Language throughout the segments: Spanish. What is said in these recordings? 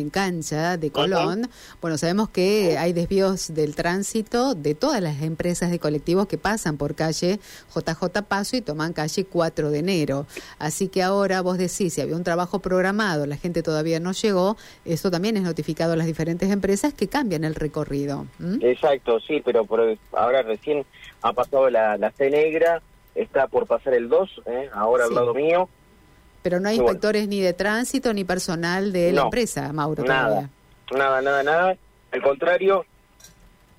en cancha de Colón, bueno, sabemos que hay desvíos del tránsito de todas las empresas de colectivos que pasan por calle JJ Paso y toman calle 4 de enero. Así que ahora vos decís, si había un trabajo programado, la gente todavía no llegó, eso también es notificado a las diferentes empresas que cambian el recorrido. Exacto, sí, pero ahora recién ha pasado la, la C negra, está por pasar el 2, ¿eh? ahora al lado mío pero no hay inspectores ni de tránsito ni personal de la empresa, Mauro. Nada, nada, nada, nada. Al contrario,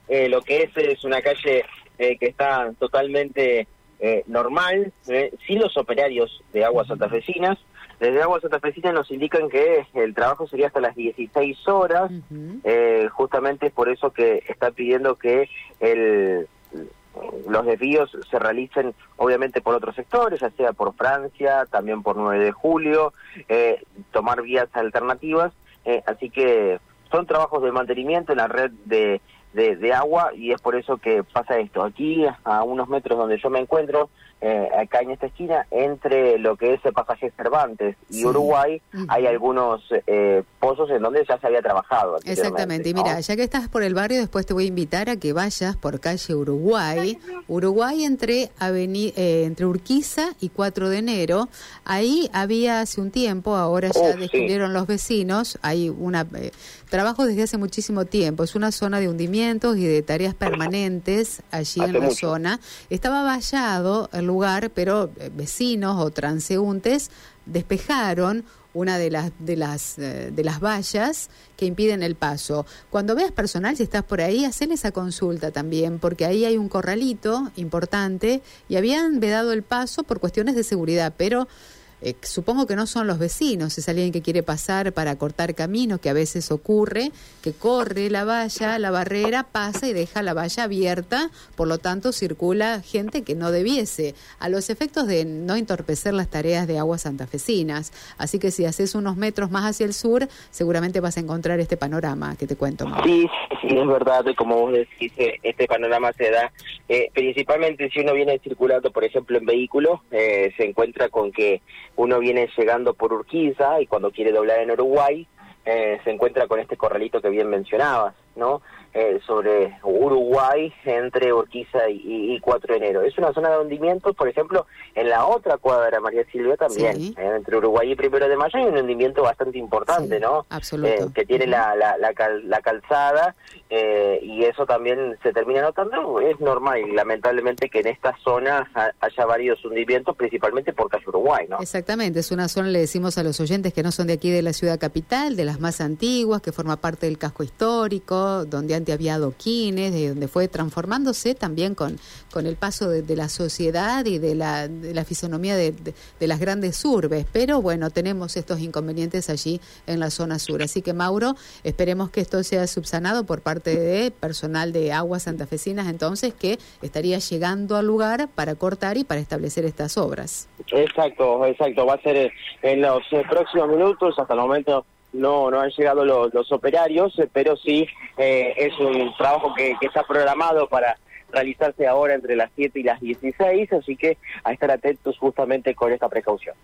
eh, lo que es es una calle eh, que está totalmente eh, normal. sí los operarios de Aguas Santafesinas. Desde Aguas Santafesinas nos indican que el trabajo sería hasta las 16 horas. justamente es por eso que está pidiendo que el los desvíos se realicen obviamente por otros sectores, ya sea por Francia, también por 9 de julio, eh, tomar vías alternativas, eh, así que son trabajos de mantenimiento en la red de, de, agua y es por eso que pasa esto. Aquí, a unos metros donde yo me encuentro, eh, acá en esta esquina, entre lo que es el pasaje Cervantes y Uruguay, hay algunos eh, pozos en donde ya se había trabajado. Exactamente, y mira, ya que estás por el barrio, después te voy a invitar a que vayas por calle Uruguay, Uruguay entre, eh, entre Urquiza y 4 de enero, ahí había hace un tiempo, ahora ya descubrieron los vecinos, hay una trabajo desde hace muchísimo tiempo, es una zona de hundimientos y de tareas permanentes allí en la zona, estaba vallado el lugar, pero eh, vecinos o transeúntes despejaron una de las de las eh, de las vallas que impiden el paso. Cuando veas personal, si estás por ahí, hacen esa consulta también, porque ahí hay un corralito importante y habían vedado el paso por cuestiones de seguridad, pero eh, supongo que no son los vecinos, es alguien que quiere pasar para cortar caminos, que a veces ocurre, que corre la valla, la barrera, pasa y deja la valla abierta, por lo tanto circula gente que no debiese, a los efectos de no entorpecer las tareas de aguas santafesinas. Así que si haces unos metros más hacia el sur, seguramente vas a encontrar este panorama que te cuento. Sí, sí, es verdad, como vos decís, eh, este panorama se da eh, principalmente si uno viene circulando, por ejemplo, en vehículo, se encuentra con que uno viene llegando por Urquiza y cuando quiere doblar en Uruguay eh, se encuentra con este corralito que bien mencionabas, ¿no? Eh, sobre Uruguay entre Urquiza y, 4 de enero. Es una zona de hundimiento, por ejemplo, en la otra cuadra, María Silvia, también, eh, entre Uruguay y Primero de Mayo hay un hundimiento bastante importante, ¿no? Absoluto. que tiene la, la, la, calzada y eso también se termina notando. Es normal, lamentablemente, que en esta zona haya varios hundimientos, principalmente por calle Uruguay, ¿no? Exactamente, es una zona, le decimos a los oyentes que no son de aquí de la ciudad capital, de las más antiguas, que forma parte del casco histórico, donde había adoquines, de donde fue transformándose también con, con el paso de, la sociedad y de la, de la fisonomía de, de, las grandes urbes. Pero bueno, tenemos estos inconvenientes allí en la zona sur. Así que Mauro, esperemos que esto sea subsanado por parte de personal de aguas santafesinas entonces que estaría llegando al lugar para cortar y para establecer estas obras. Exacto, exacto. Va a ser en los próximos minutos, hasta el momento no no han llegado los, operarios, eh, pero sí eh, es un trabajo que, que está programado para realizarse ahora entre las 7 y las 16, así que a estar atentos justamente con esta precaución.